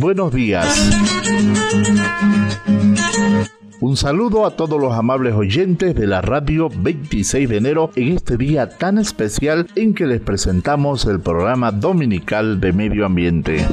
buenos días. Un saludo a todos los amables oyentes de la radio 26 de enero en este día tan especial en que les presentamos el programa dominical de medio ambiente.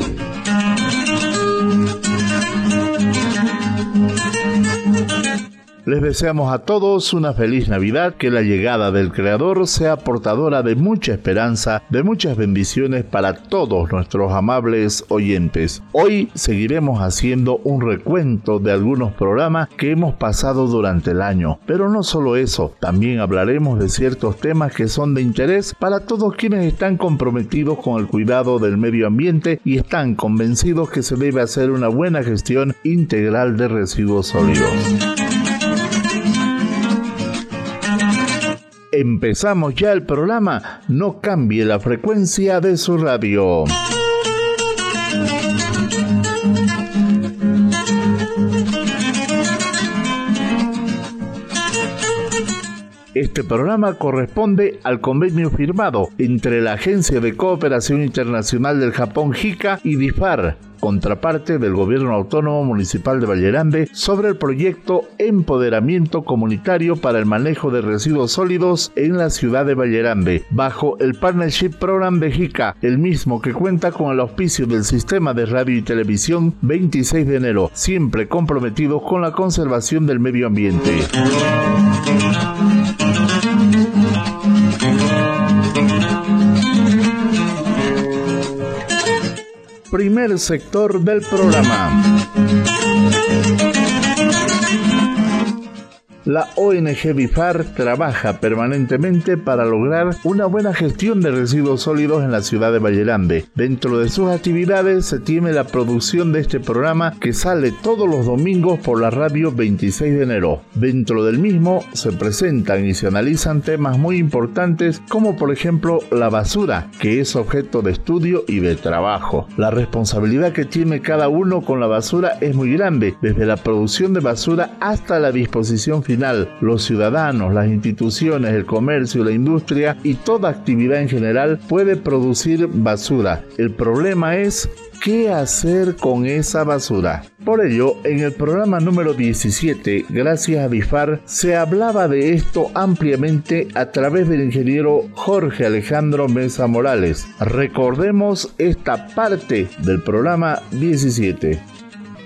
Les deseamos a todos una feliz Navidad, que la llegada del Creador sea portadora de mucha esperanza, de muchas bendiciones para todos nuestros amables oyentes. Hoy seguiremos haciendo un recuento de algunos programas que hemos pasado durante el año, pero no solo eso, también hablaremos de ciertos temas que son de interés para todos quienes están comprometidos con el cuidado del medio ambiente y están convencidos que se debe hacer una buena gestión integral de residuos sólidos. Empezamos ya el programa. No cambie la frecuencia de su radio. Este programa corresponde al convenio firmado entre la Agencia de Cooperación Internacional del Japón JICA y DIFAR contraparte del Gobierno Autónomo Municipal de Vallerande sobre el proyecto Empoderamiento Comunitario para el Manejo de Residuos Sólidos en la ciudad de Vallerande, bajo el Partnership Program de JICA, el mismo que cuenta con el auspicio del Sistema de Radio y Televisión 26 de enero, siempre comprometidos con la conservación del medio ambiente. Primer sector del programa. La ONG BIFAR trabaja permanentemente para lograr una buena gestión de residuos sólidos en la ciudad de Vallerambe. Dentro de sus actividades se tiene la producción de este programa que sale todos los domingos por la radio 26 de enero. Dentro del mismo se presentan y se analizan temas muy importantes como por ejemplo la basura, que es objeto de estudio y de trabajo. La responsabilidad que tiene cada uno con la basura es muy grande, desde la producción de basura hasta la disposición final los ciudadanos, las instituciones, el comercio, la industria y toda actividad en general puede producir basura. El problema es qué hacer con esa basura. Por ello, en el programa número 17, gracias a BIFAR, se hablaba de esto ampliamente a través del ingeniero Jorge Alejandro Mesa Morales. Recordemos esta parte del programa 17.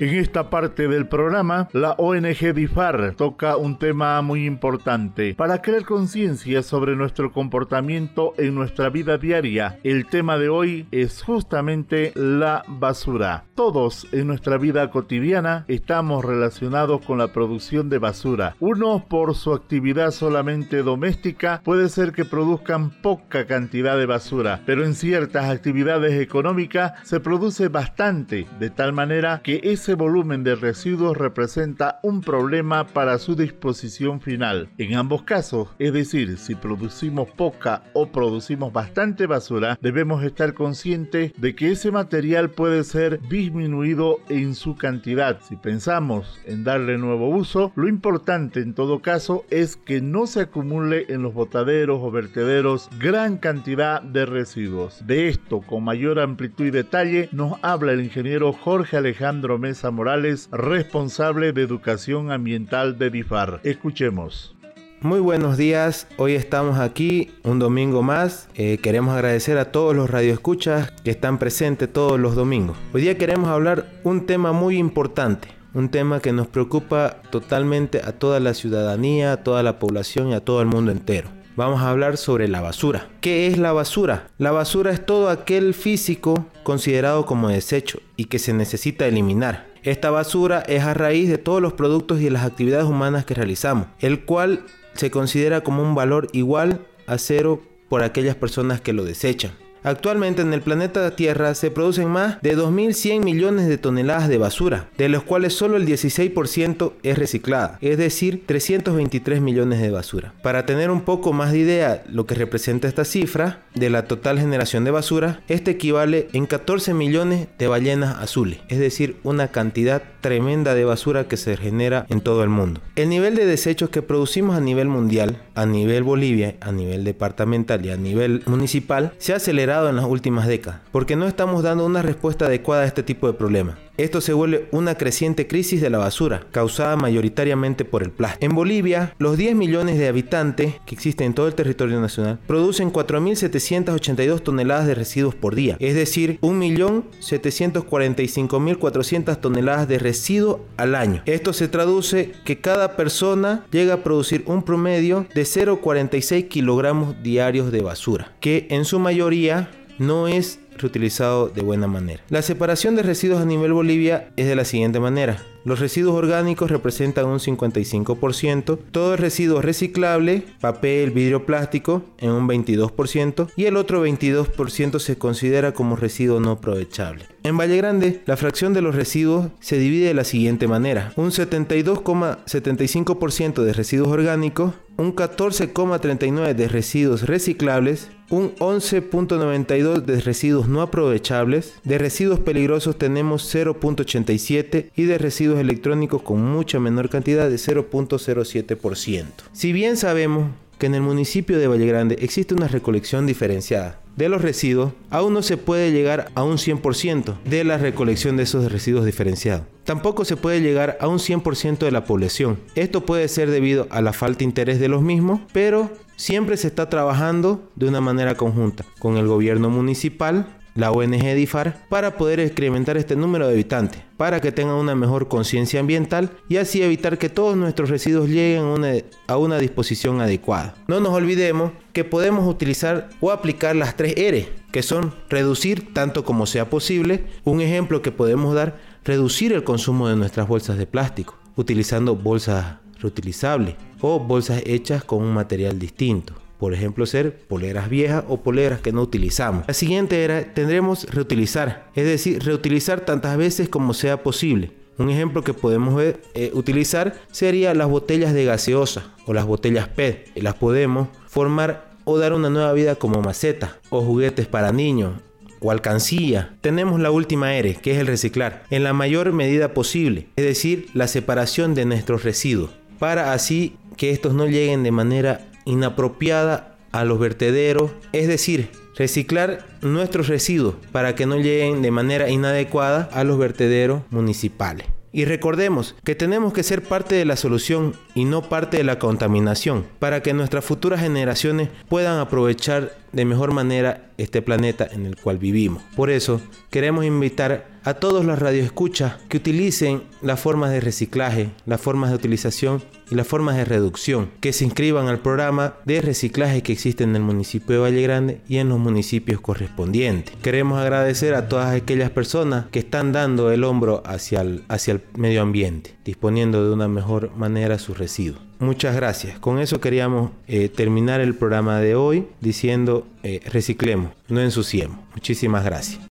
En esta parte del programa, la ONG DIFAR toca un tema muy importante para crear conciencia sobre nuestro comportamiento en nuestra vida diaria. El tema de hoy es justamente la basura. Todos en nuestra vida cotidiana estamos relacionados con la producción de basura. Unos por su actividad solamente doméstica puede ser que produzcan poca cantidad de basura, pero en ciertas actividades económicas se produce bastante, de tal manera que ese volumen de residuos representa un problema para su disposición final. En ambos casos, es decir, si producimos poca o producimos bastante basura, debemos estar conscientes de que ese material puede ser disminuido en su cantidad. Si pensamos en darle nuevo uso, lo importante en todo caso es que no se acumule en los botaderos o vertederos gran cantidad de residuos. De esto, con mayor amplitud y detalle, nos habla el ingeniero Jorge Alejandro Mesa Morales, responsable de educación ambiental de DIFAR. Escuchemos. Muy buenos días, hoy estamos aquí un domingo más. Eh, queremos agradecer a todos los radioescuchas que están presentes todos los domingos. Hoy día queremos hablar un tema muy importante, un tema que nos preocupa totalmente a toda la ciudadanía, a toda la población y a todo el mundo entero. Vamos a hablar sobre la basura. ¿Qué es la basura? La basura es todo aquel físico considerado como desecho y que se necesita eliminar. Esta basura es a raíz de todos los productos y las actividades humanas que realizamos, el cual se considera como un valor igual a cero por aquellas personas que lo desechan. Actualmente en el planeta Tierra se producen más de 2.100 millones de toneladas de basura, de los cuales solo el 16% es reciclada, es decir, 323 millones de basura. Para tener un poco más de idea lo que representa esta cifra de la total generación de basura, este equivale en 14 millones de ballenas azules, es decir, una cantidad tremenda de basura que se genera en todo el mundo. El nivel de desechos que producimos a nivel mundial, a nivel Bolivia, a nivel departamental y a nivel municipal se ha acelerado en las últimas décadas, porque no estamos dando una respuesta adecuada a este tipo de problemas. Esto se vuelve una creciente crisis de la basura, causada mayoritariamente por el plástico. En Bolivia, los 10 millones de habitantes que existen en todo el territorio nacional producen 4.782 toneladas de residuos por día, es decir, 1.745.400 toneladas de residuos al año. Esto se traduce que cada persona llega a producir un promedio de 0,46 kilogramos diarios de basura, que en su mayoría no es reutilizado de buena manera. La separación de residuos a nivel Bolivia es de la siguiente manera. Los residuos orgánicos representan un 55%, todo el residuo reciclable, papel, vidrio, plástico, en un 22% y el otro 22% se considera como residuo no aprovechable. En Valle Grande, la fracción de los residuos se divide de la siguiente manera: un 72,75% de residuos orgánicos, un 14,39% de residuos reciclables, un 11.92 de residuos no aprovechables, de residuos peligrosos tenemos 0.87 y de residuos electrónicos con mucha menor cantidad de 0.07%. Si bien sabemos que en el municipio de Valle Grande existe una recolección diferenciada de los residuos, aún no se puede llegar a un 100% de la recolección de esos residuos diferenciados. Tampoco se puede llegar a un 100% de la población. Esto puede ser debido a la falta de interés de los mismos, pero siempre se está trabajando de una manera conjunta con el gobierno municipal, la ONG DIFAR para poder incrementar este número de habitantes, para que tengan una mejor conciencia ambiental y así evitar que todos nuestros residuos lleguen a una, disposición adecuada. No nos olvidemos que podemos utilizar o aplicar las tres R, que son reducir tanto como sea posible. Un ejemplo que podemos dar, reducir el consumo de nuestras bolsas de plástico, utilizando bolsas reutilizables o bolsas hechas con un material distinto por ejemplo, ser poleras viejas o poleras que no utilizamos. La siguiente era, tendremos reutilizar, es decir, reutilizar tantas veces como sea posible. Un ejemplo que podemos eh, utilizar sería las botellas de gaseosa o las botellas PET. Las podemos formar o dar una nueva vida como maceta o juguetes para niños o alcancía. Tenemos la última R, que es el reciclar, en la mayor medida posible, es decir, la separación de nuestros residuos, para así que estos no lleguen de manera inapropiada a los vertederos, es decir, reciclar nuestros residuos para que no lleguen de manera inadecuada a los vertederos municipales. Y recordemos que tenemos que ser parte de la solución y no parte de la contaminación para que nuestras futuras generaciones puedan aprovechar de mejor manera este planeta en el cual vivimos. Por eso queremos invitar a todos los radioescuchas que utilicen las formas de reciclaje, las formas de utilización y las formas de reducción, que se inscriban al programa de reciclaje que existe en el municipio de Valle Grande y en los municipios correspondientes. Queremos agradecer a todas aquellas personas que están dando el hombro hacia el, hacia el medio ambiente, disponiendo de una mejor manera sus residuos. Muchas gracias. Con eso queríamos eh, terminar el programa de hoy diciendo eh, reciclemos, no ensuciemos. Muchísimas gracias.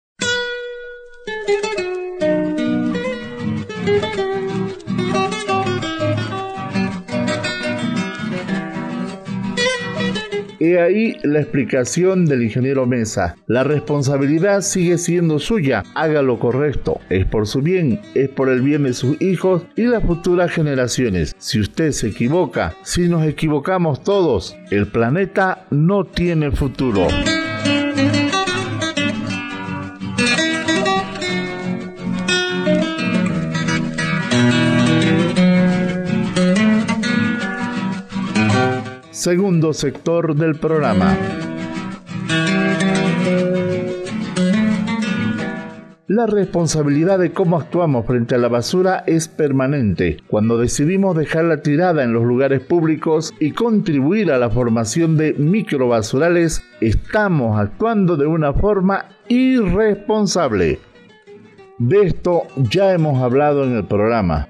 He ahí la explicación del ingeniero Mesa. La responsabilidad sigue siendo suya. Haga lo correcto. Es por su bien, es por el bien de sus hijos y las futuras generaciones. Si usted se equivoca, si nos equivocamos todos, el planeta no tiene futuro. Segundo sector del programa. La responsabilidad de cómo actuamos frente a la basura es permanente. Cuando decidimos dejarla tirada en los lugares públicos y contribuir a la formación de microbasurales, estamos actuando de una forma irresponsable. De esto ya hemos hablado en el programa.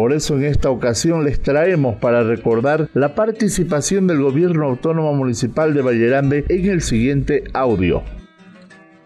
Por eso en esta ocasión les traemos para recordar la participación del Gobierno Autónomo Municipal de Vallerande en el siguiente audio.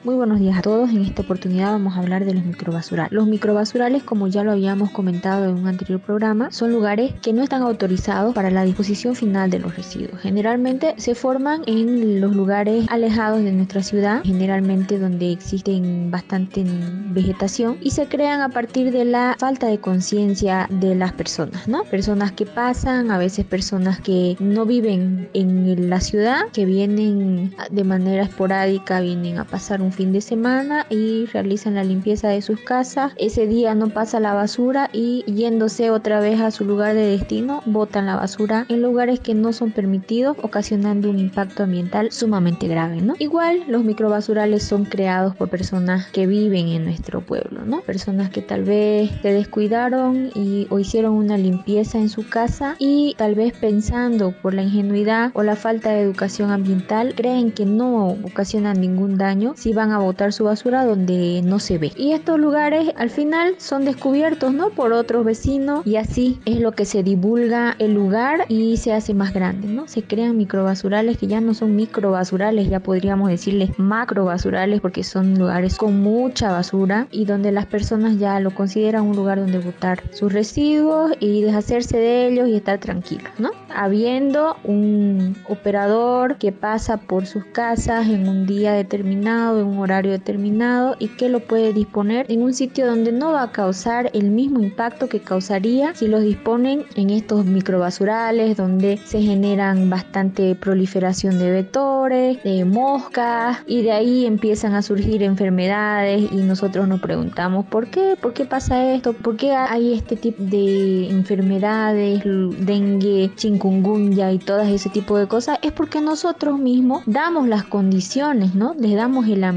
Muy buenos días a todos. En esta oportunidad vamos a hablar de los microbasurales. Los microbasurales, como ya lo habíamos comentado en un anterior programa, son lugares que no están autorizados para la disposición final de los residuos. Generalmente se forman en los lugares alejados de nuestra ciudad, generalmente donde existen bastante vegetación y se crean a partir de la falta de conciencia de las personas, ¿no? Personas que pasan, a veces personas que no viven en la ciudad, que vienen de manera esporádica, vienen a pasar un fin de semana y realizan la limpieza de sus casas. Ese día no pasa la basura y yéndose otra vez a su lugar de destino, botan la basura en lugares que no son permitidos, ocasionando un impacto ambiental sumamente grave, ¿no? Igual los microbasurales son creados por personas que viven en nuestro pueblo, ¿no? Personas que tal vez se descuidaron y o hicieron una limpieza en su casa y tal vez pensando por la ingenuidad o la falta de educación ambiental creen que no ocasionan ningún daño si van a botar su basura donde no se ve. Y estos lugares al final son descubiertos, ¿no? Por otros vecinos y así es lo que se divulga el lugar y se hace más grande, ¿no? Se crean microbasurales que ya no son microbasurales, ya podríamos decirles macrobasurales porque son lugares con mucha basura y donde las personas ya lo consideran un lugar donde botar sus residuos y deshacerse de ellos y estar tranquilos, ¿no? Habiendo un operador que pasa por sus casas en un día determinado, en un horario determinado y que lo puede disponer en un sitio donde no va a causar el mismo impacto que causaría si los disponen en estos microbasurales donde se generan bastante proliferación de vectores, de moscas y de ahí empiezan a surgir enfermedades y nosotros nos preguntamos ¿por qué? ¿Por qué pasa esto? ¿Por qué hay este tipo de enfermedades, dengue, chikungunya y todo ese tipo de cosas? Es porque nosotros mismos damos las condiciones, ¿no? Les damos el ambiente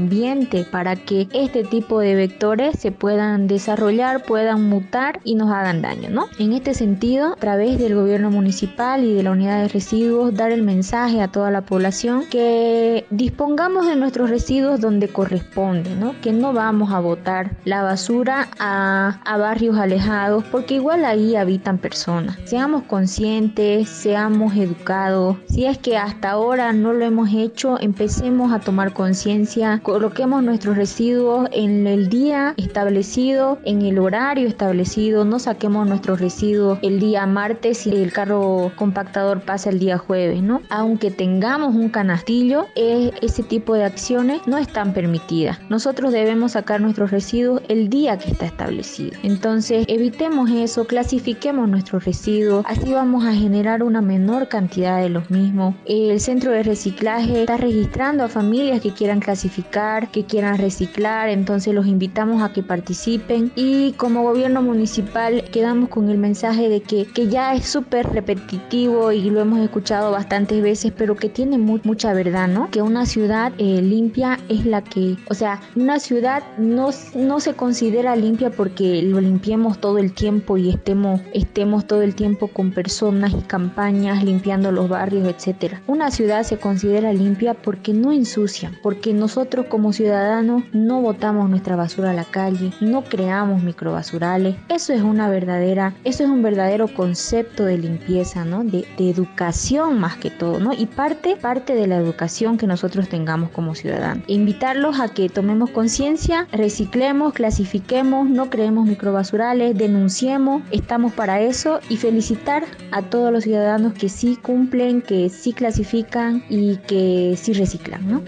para que este tipo de vectores se puedan desarrollar, puedan mutar y nos hagan daño, ¿no? En este sentido, a través del gobierno municipal y de la unidad de residuos, dar el mensaje a toda la población que dispongamos de nuestros residuos donde corresponde, ¿no? Que no vamos a botar la basura a, a barrios alejados porque igual ahí habitan personas. Seamos conscientes, seamos educados. Si es que hasta ahora no lo hemos hecho, empecemos a tomar conciencia, coloquemos nuestros residuos en el día establecido, en el horario establecido, no saquemos nuestros residuos el día martes y el carro compactador pasa el día jueves, ¿no? Aunque tengamos un canastillo, ese tipo de acciones no están permitidas. Nosotros debemos sacar nuestros residuos el día que está establecido. Entonces, evitemos eso, clasifiquemos nuestros residuos, así vamos a generar una menor cantidad de los mismos. El centro de reciclaje está registrando a familias que quieran clasificar, que quieran reciclar, entonces los invitamos a que participen y como gobierno municipal quedamos con el mensaje de que, que ya es súper repetitivo y lo hemos escuchado bastantes veces, pero que tiene mucha verdad, ¿no? Que una ciudad eh, limpia es la que, o sea, una ciudad no, no se considera limpia porque lo limpiemos todo el tiempo y estemos, estemos todo el tiempo con personas y campañas limpiando los barrios, etcétera. Una ciudad se considera limpia porque no ensucia, porque nosotros como ciudadanos no botamos nuestra basura a la calle, no creamos microbasurales. Eso es una verdadera, eso es un verdadero concepto de limpieza, ¿no? De, educación más que todo, ¿no? Y parte, parte de la educación que nosotros tengamos como ciudadanos. Invitarlos a que tomemos conciencia, reciclemos, clasifiquemos, no creemos microbasurales, denunciemos, estamos para eso y felicitar a todos los ciudadanos que sí cumplen, que sí clasifican y que sí reciclan, ¿no?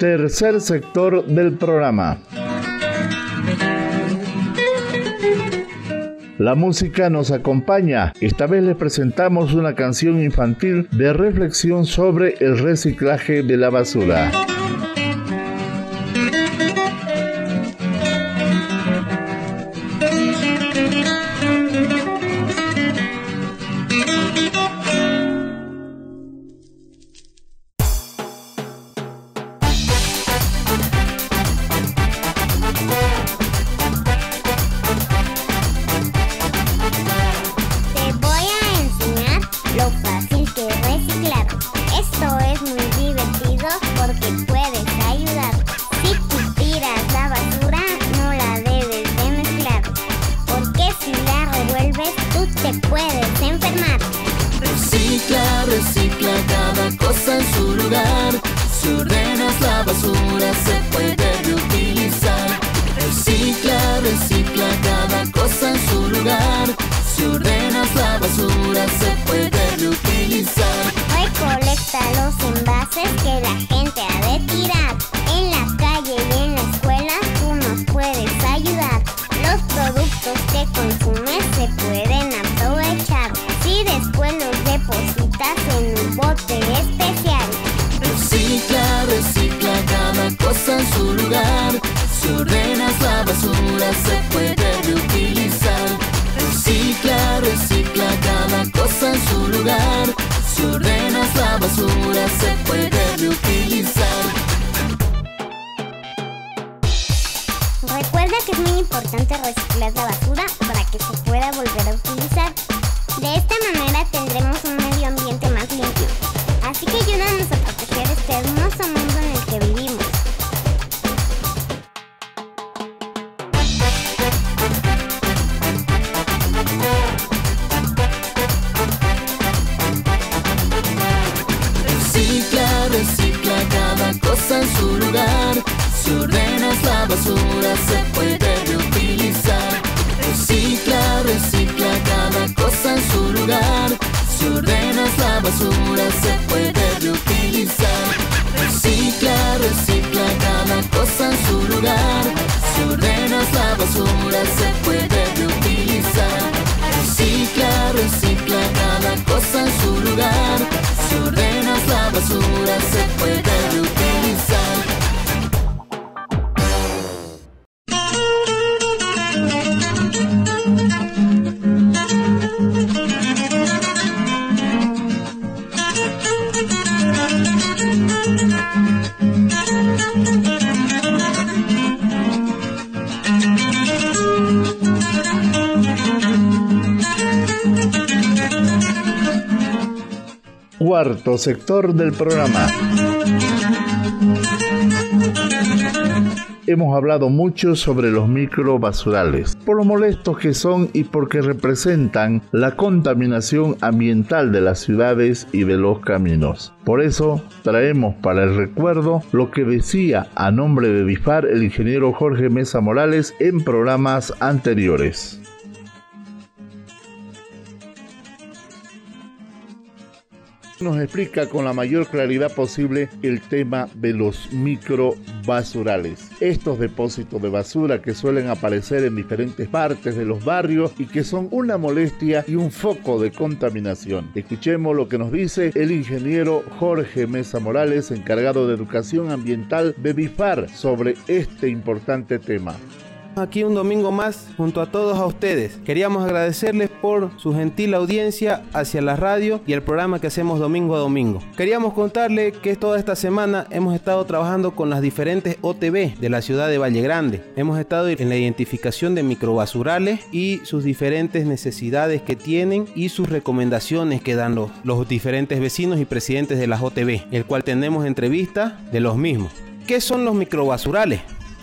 Tercer sector del programa. La música nos acompaña. Esta vez les presentamos una canción infantil de reflexión sobre el reciclaje de la basura. Recicla, recicla cada cosa en su lugar. Si ordenas la basura se puede reutilizar. Recicla, recicla cada cosa en su lugar. Si ordenas la basura se puede reutilizar. Recolecta los envases que la gente ha de tirar. Su lugar. Si ordenas la basura se puede reutilizar. Recicla, recicla cada cosa en su lugar. Si ordenas la basura se puede reutilizar. Recuerda que es muy importante reciclar la basura para que se pueda volver a utilizar. De esta manera tendremos un Cuarto sector del programa. Hemos hablado mucho sobre los microbasurales, por lo molestos que son y porque representan la contaminación ambiental de las ciudades y de los caminos. Por eso traemos para el recuerdo lo que decía a nombre de BIFAR el ingeniero Jorge Mesa Morales en programas anteriores. Nos explica con la mayor claridad posible el tema de los microbasurales. Estos depósitos de basura que suelen aparecer en diferentes partes de los barrios y que son una molestia y un foco de contaminación. Escuchemos lo que nos dice el ingeniero Jorge Mesa Morales, encargado de educación ambiental de BIFAR, sobre este importante tema. Aquí un domingo más junto a todos a ustedes. Queríamos agradecerles por su gentil audiencia hacia la radio y el programa que hacemos domingo a domingo. Queríamos contarle que toda esta semana hemos estado trabajando con las diferentes OTB de la ciudad de Valle Grande. Hemos estado en la identificación de microbasurales y sus diferentes necesidades que tienen y sus recomendaciones que dan los, los diferentes vecinos y presidentes de las OTB, el cual tenemos entrevista de los mismos. ¿Qué son los microbasurales?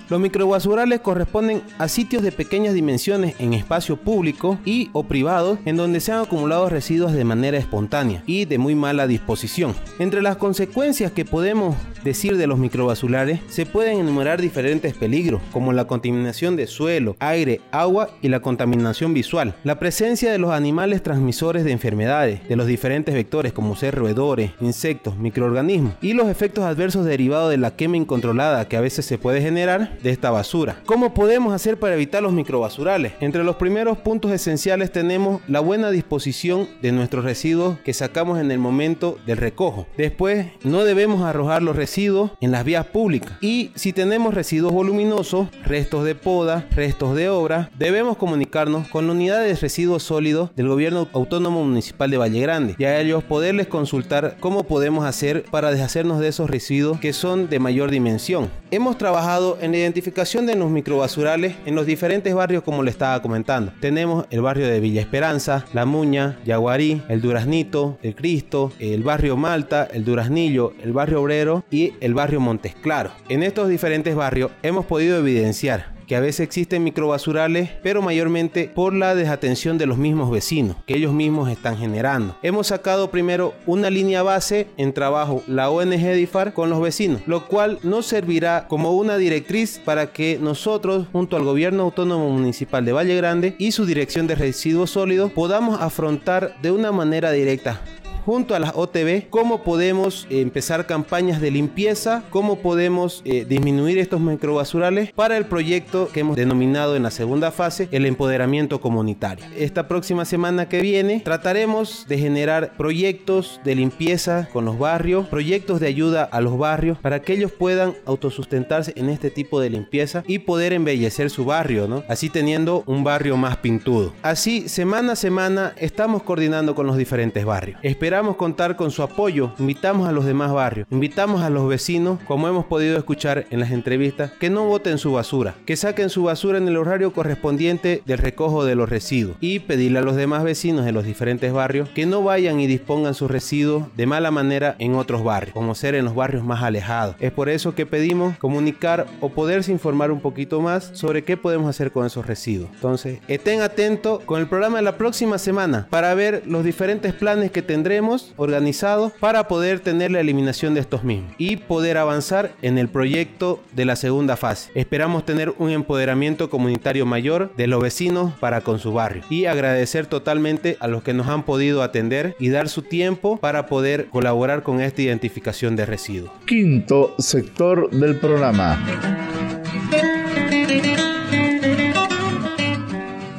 Los microbasurales corresponden a sitios de pequeñas dimensiones en espacio público y o privado en donde se han acumulado residuos de manera espontánea y de muy mala disposición. Entre las consecuencias que podemos decir de los microbasurales se pueden enumerar diferentes peligros como la contaminación de suelo, aire, agua y la contaminación visual. La presencia de los animales transmisores de enfermedades, de los diferentes vectores como ser roedores, insectos, microorganismos y los efectos adversos derivados de la quema incontrolada que a veces se puede generar de esta basura. ¿Cómo podemos hacer para evitar los microbasurales? Entre los primeros puntos esenciales tenemos la buena disposición de nuestros residuos que sacamos en el momento del recojo. Después, no debemos arrojar los residuos en las vías públicas. Y si tenemos residuos voluminosos, restos de poda, restos de obra, debemos comunicarnos con la unidad de residuos sólidos del gobierno autónomo municipal de Valle Grande y a ellos poderles consultar cómo podemos hacer para deshacernos de esos residuos que son de mayor dimensión. Hemos trabajado en la identificación de los microbasurales en los diferentes barrios como le estaba comentando. Tenemos el barrio de Villa Esperanza, La Muña, Yaguarí, el Duraznito, el Cristo, el barrio Malta, el Duraznillo, el barrio Obrero y el barrio Montes Claro. En estos diferentes barrios hemos podido evidenciar que a veces existen microbasurales, pero mayormente por la desatención de los mismos vecinos, que ellos mismos están generando. Hemos sacado primero una línea base en trabajo, la ONG DIFAR, con los vecinos, lo cual nos servirá como una directriz para que nosotros, junto al Gobierno Autónomo Municipal de Valle Grande y su Dirección de Residuos Sólidos, podamos afrontar de una manera directa junto a las OTB cómo podemos empezar campañas de limpieza, cómo podemos eh, disminuir estos microbasurales para el proyecto que hemos denominado en la segunda fase el empoderamiento comunitario. Esta próxima semana que viene trataremos de generar proyectos de limpieza con los barrios, proyectos de ayuda a los barrios para que ellos puedan autosustentarse en este tipo de limpieza y poder embellecer su barrio, ¿no? Así teniendo un barrio más pintudo. Así, semana a semana estamos coordinando con los diferentes barrios. Esperamos contar con su apoyo. Invitamos a los demás barrios, invitamos a los vecinos, como hemos podido escuchar en las entrevistas, que no boten su basura, que saquen su basura en el horario correspondiente del recojo de los residuos y pedirle a los demás vecinos de los diferentes barrios que no vayan y dispongan sus residuos de mala manera en otros barrios, como ser en los barrios más alejados. Es por eso que pedimos comunicar o poderse informar un poquito más sobre qué podemos hacer con esos residuos. Entonces, estén atentos con el programa de la próxima semana para ver los diferentes planes que tendremos organizados para poder tener la eliminación de estos mismos y poder avanzar en el proyecto de la segunda fase. Esperamos tener un empoderamiento comunitario mayor de los vecinos para con su barrio y agradecer totalmente a los que nos han podido atender y dar su tiempo para poder colaborar con esta identificación de residuos. Quinto sector del programa.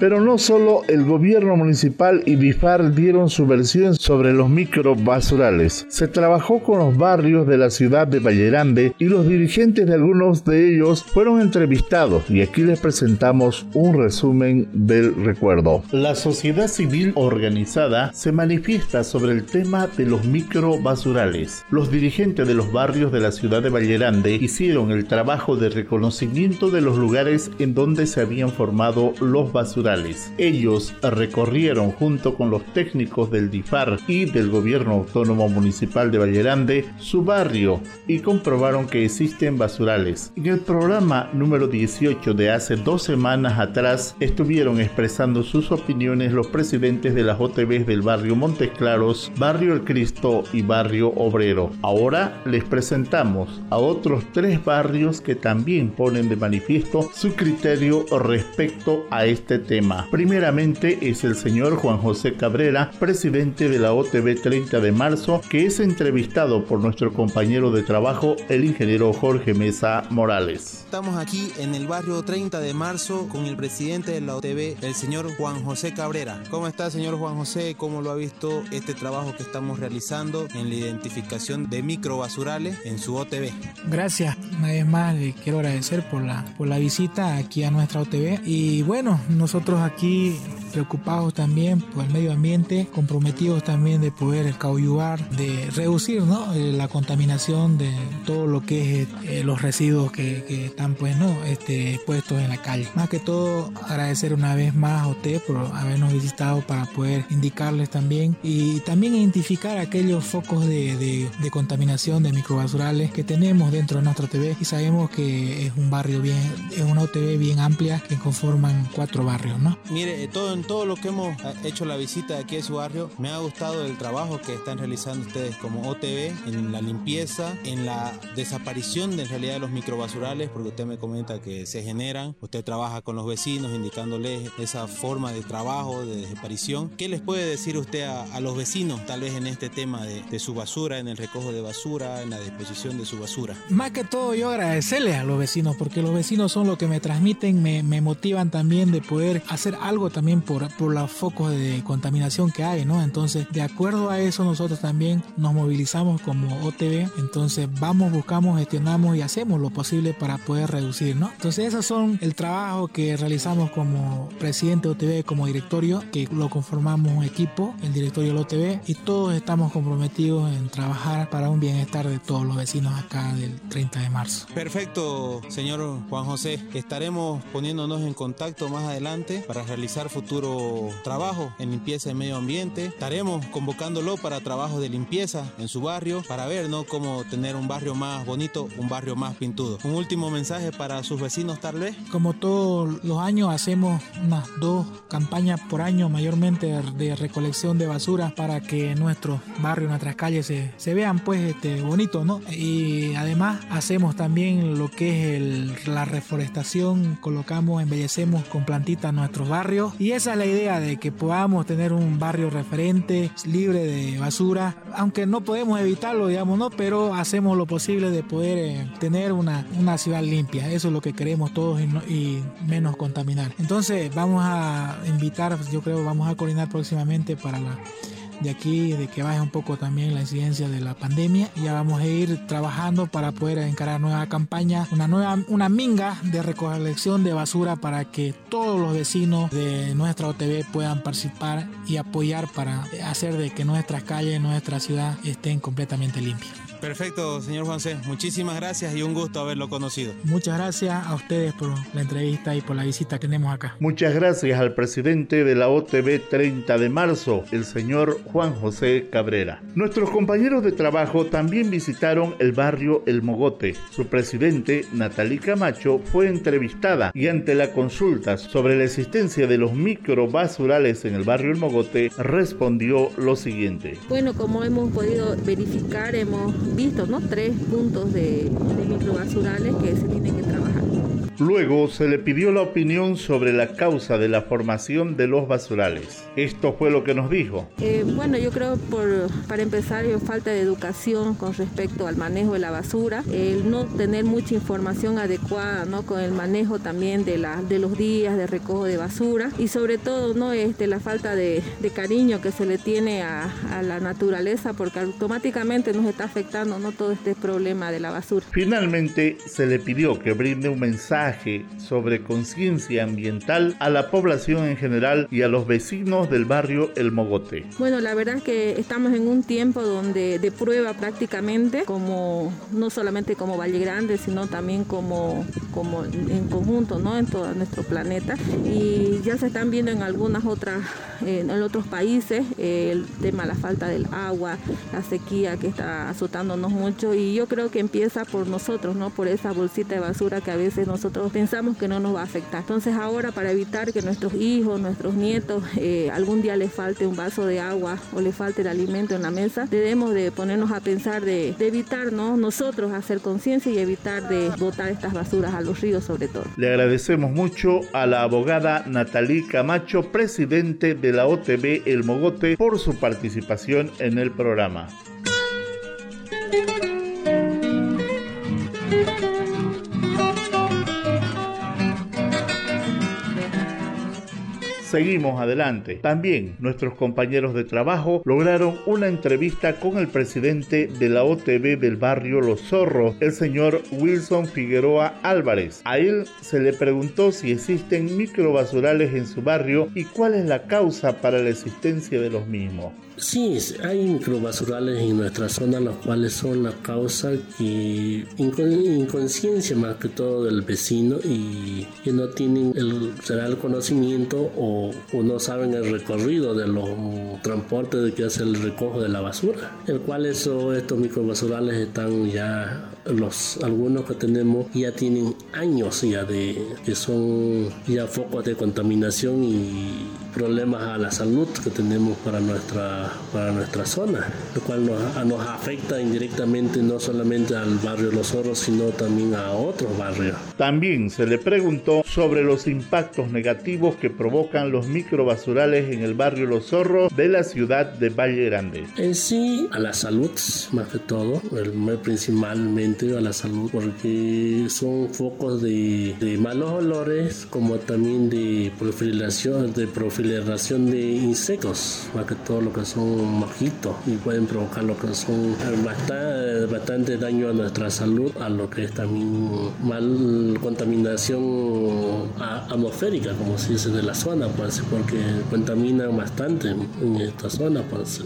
Pero no solo el gobierno municipal y BIFAR dieron su versión sobre los microbasurales. Se trabajó con los barrios de la ciudad de Vallerande y los dirigentes de algunos de ellos fueron entrevistados y aquí les presentamos un resumen del recuerdo. La sociedad civil organizada se manifiesta sobre el tema de los microbasurales. Los dirigentes de los barrios de la ciudad de Vallerande hicieron el trabajo de reconocimiento de los lugares en donde se habían formado los basurales ellos recorrieron junto con los técnicos del DIFAR y del Gobierno Autónomo Municipal de Vallerande su barrio y comprobaron que existen basurales. En el programa número 18 de hace dos semanas atrás estuvieron expresando sus opiniones los presidentes de las OTBs del barrio Montes Claros, Barrio El Cristo y Barrio Obrero. Ahora les presentamos a otros tres barrios que también ponen de manifiesto su criterio respecto a este tema. Primeramente es el señor Juan José Cabrera, presidente de la OTB 30 de marzo, que es entrevistado por nuestro compañero de trabajo, el ingeniero Jorge Mesa Morales. Estamos aquí en el barrio 30 de marzo con el presidente de la OTB, el señor Juan José Cabrera. ¿Cómo está, señor Juan José? ¿Cómo lo ha visto este trabajo que estamos realizando en la identificación de microbasurales en su OTB? Gracias. Una vez más le quiero agradecer por la, por la visita aquí a nuestra OTB. Y bueno, nosotros aquí preocupados también por el medio ambiente, comprometidos también de poder cauyugar, de reducir ¿no? Eh, la contaminación de todo lo que es eh, los residuos que, están pues no este, puestos en la calle. Más que todo agradecer una vez más a usted por habernos visitado para poder indicarles también y también identificar aquellos focos de, contaminación de microbasurales que tenemos dentro de nuestra TV y sabemos que es un barrio bien, es una OTB bien amplia que conforman cuatro barrios. Mire, eh, todo, en todo lo que hemos eh, hecho la visita aquí a su barrio, me ha gustado el trabajo que están realizando ustedes como OTV en la limpieza, en la desaparición de en realidad de los microbasurales, porque usted me comenta que se generan, usted trabaja con los vecinos indicándoles esa forma de trabajo, de desaparición. ¿Qué les puede decir usted a, los vecinos tal vez en este tema de, de, su basura, en el recojo de basura, en la disposición de su basura? Más que todo yo agradecerles a los vecinos, porque los vecinos son los que me transmiten, me, me motivan también de poder hacer algo también por, por los focos de contaminación que hay, ¿no? Entonces, de acuerdo a eso, nosotros también nos movilizamos como OTV, entonces vamos, buscamos, gestionamos y hacemos lo posible para poder reducir, ¿no? Entonces, esos son el trabajo que realizamos como presidente de OTV, como directorio, que lo conformamos un equipo, el directorio del OTV, y todos estamos comprometidos en trabajar para un bienestar de todos los vecinos acá del 30 de marzo. Perfecto, señor Juan José. Estaremos poniéndonos en contacto más adelante para realizar futuro trabajo en limpieza de medio ambiente. Estaremos convocándolo para trabajo de limpieza en su barrio para ver ¿no? cómo tener un barrio más bonito, un barrio más pintudo. Un último mensaje para sus vecinos tal vez. Como todos los años hacemos unas dos campañas por año mayormente de recolección de basura para que nuestros barrios, nuestras calles se, se vean pues este, bonitos, ¿no? Y además hacemos también lo que es la reforestación, colocamos, embellecemos con plantitas nuestros barrios y esa es la idea de que podamos tener un barrio referente, libre de basura, aunque no podemos evitarlo, digamos, ¿no? Pero hacemos lo posible de poder eh, tener una, una ciudad limpia. Eso es lo que queremos todos y, y menos contaminar. Entonces vamos a invitar, yo creo, vamos a coordinar próximamente para la de aquí, de que baje un poco también la incidencia de la pandemia. Ya vamos a ir trabajando para poder encarar nueva campaña, una nueva, una minga de recolección de basura para que todos los vecinos de nuestra OTV puedan participar y apoyar para hacer de que nuestras calles, nuestra ciudad estén completamente limpias. Perfecto, señor Juanse. Muchísimas gracias y un gusto haberlo conocido. Muchas gracias a ustedes por la entrevista y por la visita que tenemos acá. Muchas gracias al presidente de la OTB 30 de marzo, el señor Juan José Cabrera. Nuestros compañeros de trabajo también visitaron el barrio El Mogote. Su presidente, Natalí Camacho, fue entrevistada y ante la consulta sobre la existencia de los microbasurales en el barrio El Mogote, respondió lo siguiente. Bueno, como hemos podido verificar, hemos visto, ¿no? Tres puntos de, de microbasurales que se tienen que trabajar. Luego se le pidió la opinión sobre la causa de la formación de los basurales. Esto fue lo que nos dijo. Eh, bueno, yo creo por, para empezar, falta de educación con respecto al manejo de la basura, el no tener mucha información adecuada, ¿no? Con el manejo también de, la, de los días de recojo de basura y sobre todo, ¿no? Este, la falta de, de cariño que se le tiene a, a, la naturaleza porque automáticamente nos está afectando, ¿no? Todo este problema de la basura. Finalmente, se le pidió que brinde un mensaje sobre conciencia ambiental a la población en general y a los vecinos del barrio El Mogote. Bueno, la verdad es que estamos en un tiempo donde de prueba prácticamente, como no solamente como Valle Grande, sino también como, como en conjunto, ¿no? En todo nuestro planeta. Y ya se están viendo en algunas otras, en otros países, eh, el tema de la falta del agua, la sequía que está azotándonos mucho. Y yo creo que empieza por nosotros, ¿no? Por esa bolsita de basura que a veces nosotros pensamos que no nos va a afectar. Entonces ahora para evitar que nuestros hijos, nuestros nietos, eh, algún día les falte un vaso de agua o les falte el alimento en la mesa, debemos de ponernos a pensar de, de evitar, ¿no? Nosotros hacer conciencia y evitar de botar estas basuras a los ríos sobre todo. Le agradecemos mucho a la abogada Natalí Camacho, presidente de la OTB El Mogote, por su participación en el programa. Seguimos adelante. También nuestros compañeros de trabajo lograron una entrevista con el presidente de la OTB del barrio Los Zorros, el señor Wilson Figueroa Álvarez. A él se le preguntó si existen microbasurales en su barrio y cuál es la causa para la existencia de los mismos. Sí, hay microbasurales en nuestra zona, los cuales son la causa que inconsciencia más que todo del vecino y que no tienen el, el conocimiento o, o, no saben el recorrido de los transportes de que hace el recojo de la basura, el cual eso, estos microbasurales están ya los algunos que tenemos ya tienen años ya de que son ya focos de contaminación y problemas a la salud que tenemos para nuestra para nuestra zona, lo cual nos, nos afecta indirectamente no solamente al barrio Los Zorros, sino también a otros barrios. También se le preguntó sobre los impactos negativos que provocan los microbasurales en el barrio Los Zorros de la ciudad de Valle Grande. En sí, a la salud, más que todo, principalmente a la salud, porque son focos de, malos olores, como también de proliferación de, proliferación de insectos, más que todo lo que son mojitos y pueden provocar lo que son bastante, bastante daño a nuestra salud, a lo que es también mal contaminación atmosférica, como se dice, de la zona, pues, porque contaminan bastante en esta zona. Pues.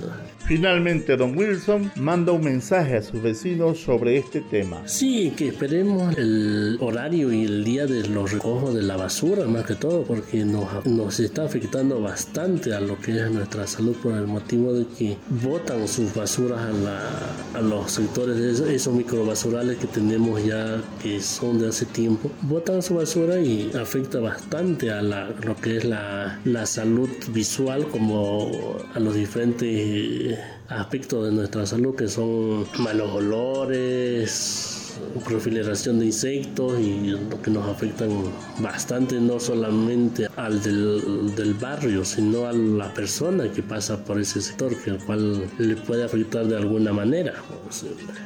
Finalmente, don Wilson manda un mensaje a sus vecinos sobre este tema. Sí, que esperemos el horario y el día de los recojos de la basura, más que todo, porque nos, nos está afectando bastante a lo que es nuestra salud por el motivo de que botan sus basuras a, la, a los sectores de esos, esos microbasurales que tenemos ya, que son de hace tiempo. Botan su basura y afecta bastante a lo que es la, la salud visual, como a los diferentes aspectos de nuestra salud que son malos olores, proliferación de insectos y lo que nos afectan bastante, no solamente al del, del barrio, sino a la persona que pasa por ese sector, que al cual le puede afectar de alguna manera.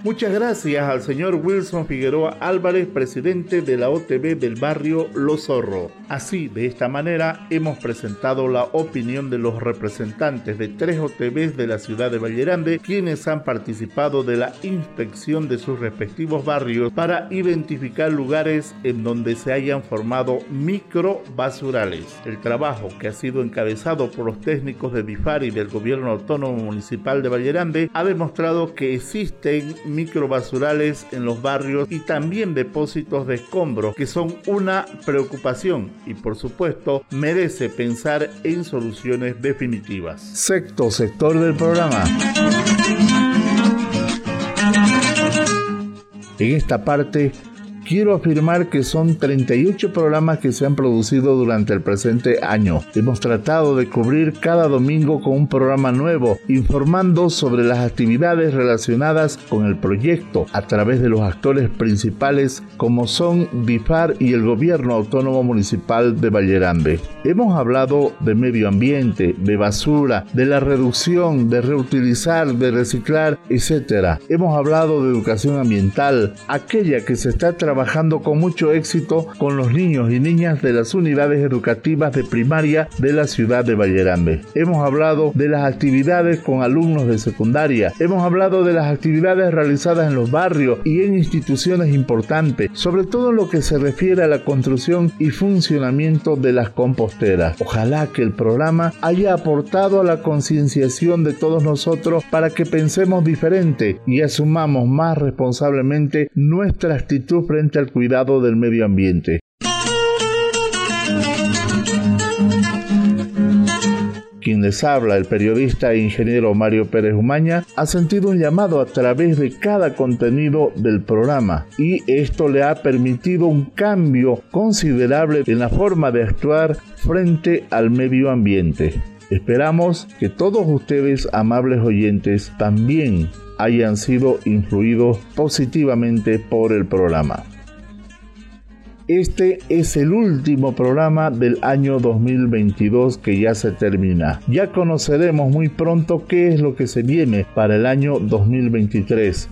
Muchas gracias al señor Wilson Figueroa Álvarez, presidente de la OTB del barrio Los Zorro. Así, de esta manera, hemos presentado la opinión de los representantes de tres OTBs de la ciudad de Vallerande, quienes han participado de la inspección de sus respectivos barrios para identificar lugares en donde se hayan formado microbasurales. El trabajo que ha sido encabezado por los técnicos de DIFAR y del Gobierno Autónomo Municipal de Vallerande ha demostrado que existen microbasurales en los barrios y también depósitos de escombros que son una preocupación y por supuesto merece pensar en soluciones definitivas. Sexto sector del programa. En esta parte quiero afirmar que son 38 programas que se han producido durante el presente año. Hemos tratado de cubrir cada domingo con un programa nuevo, informando sobre las actividades relacionadas con el proyecto a través de los actores principales como son BIFAR y el Gobierno Autónomo Municipal de Vallerambe. Hemos hablado de medio ambiente, de basura, de la reducción, de reutilizar, de reciclar, etc. Hemos hablado de educación ambiental, aquella que se está trabajando trabajando con mucho éxito con los niños y niñas de las unidades educativas de primaria de la ciudad de Vallerambe. Hemos hablado de las actividades con alumnos de secundaria. Hemos hablado de las actividades realizadas en los barrios y en instituciones importantes, sobre todo lo que se refiere a la construcción y funcionamiento de las composteras. Ojalá que el programa haya aportado a la concienciación de todos nosotros para que pensemos diferente y asumamos más responsablemente nuestra actitud frente al cuidado del medio ambiente. Quien les habla, el periodista e ingeniero Mario Pérez Umaña, ha sentido un llamado a través de cada contenido del programa y esto le ha permitido un cambio considerable en la forma de actuar frente al medio ambiente. Esperamos que todos ustedes, amables oyentes, también hayan sido influidos positivamente por el programa. Este es el último programa del año 2022 que ya se termina. Ya conoceremos muy pronto qué es lo que se viene para el año 2023,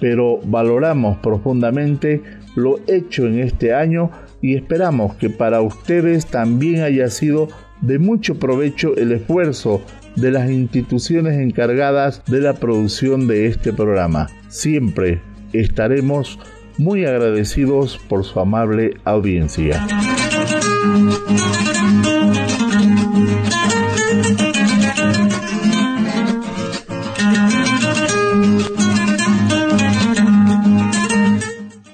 pero valoramos profundamente lo hecho en este año y esperamos que para ustedes también haya sido de mucho provecho el esfuerzo de las instituciones encargadas de la producción de este programa. Siempre estaremos muy agradecidos por su amable audiencia.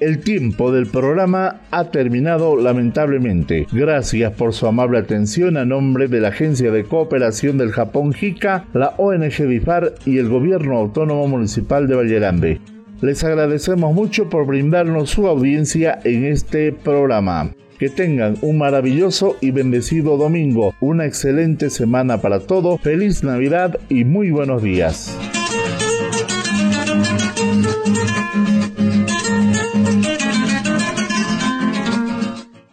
El tiempo del programa ha terminado lamentablemente. Gracias por su amable atención a nombre de la Agencia de Cooperación del Japón JICA, la ONG BIFAR y el Gobierno Autónomo Municipal de Vallerambe. Les agradecemos mucho por brindarnos su audiencia en este programa. Que tengan un maravilloso y bendecido domingo, una excelente semana para todos, feliz Navidad y muy buenos días.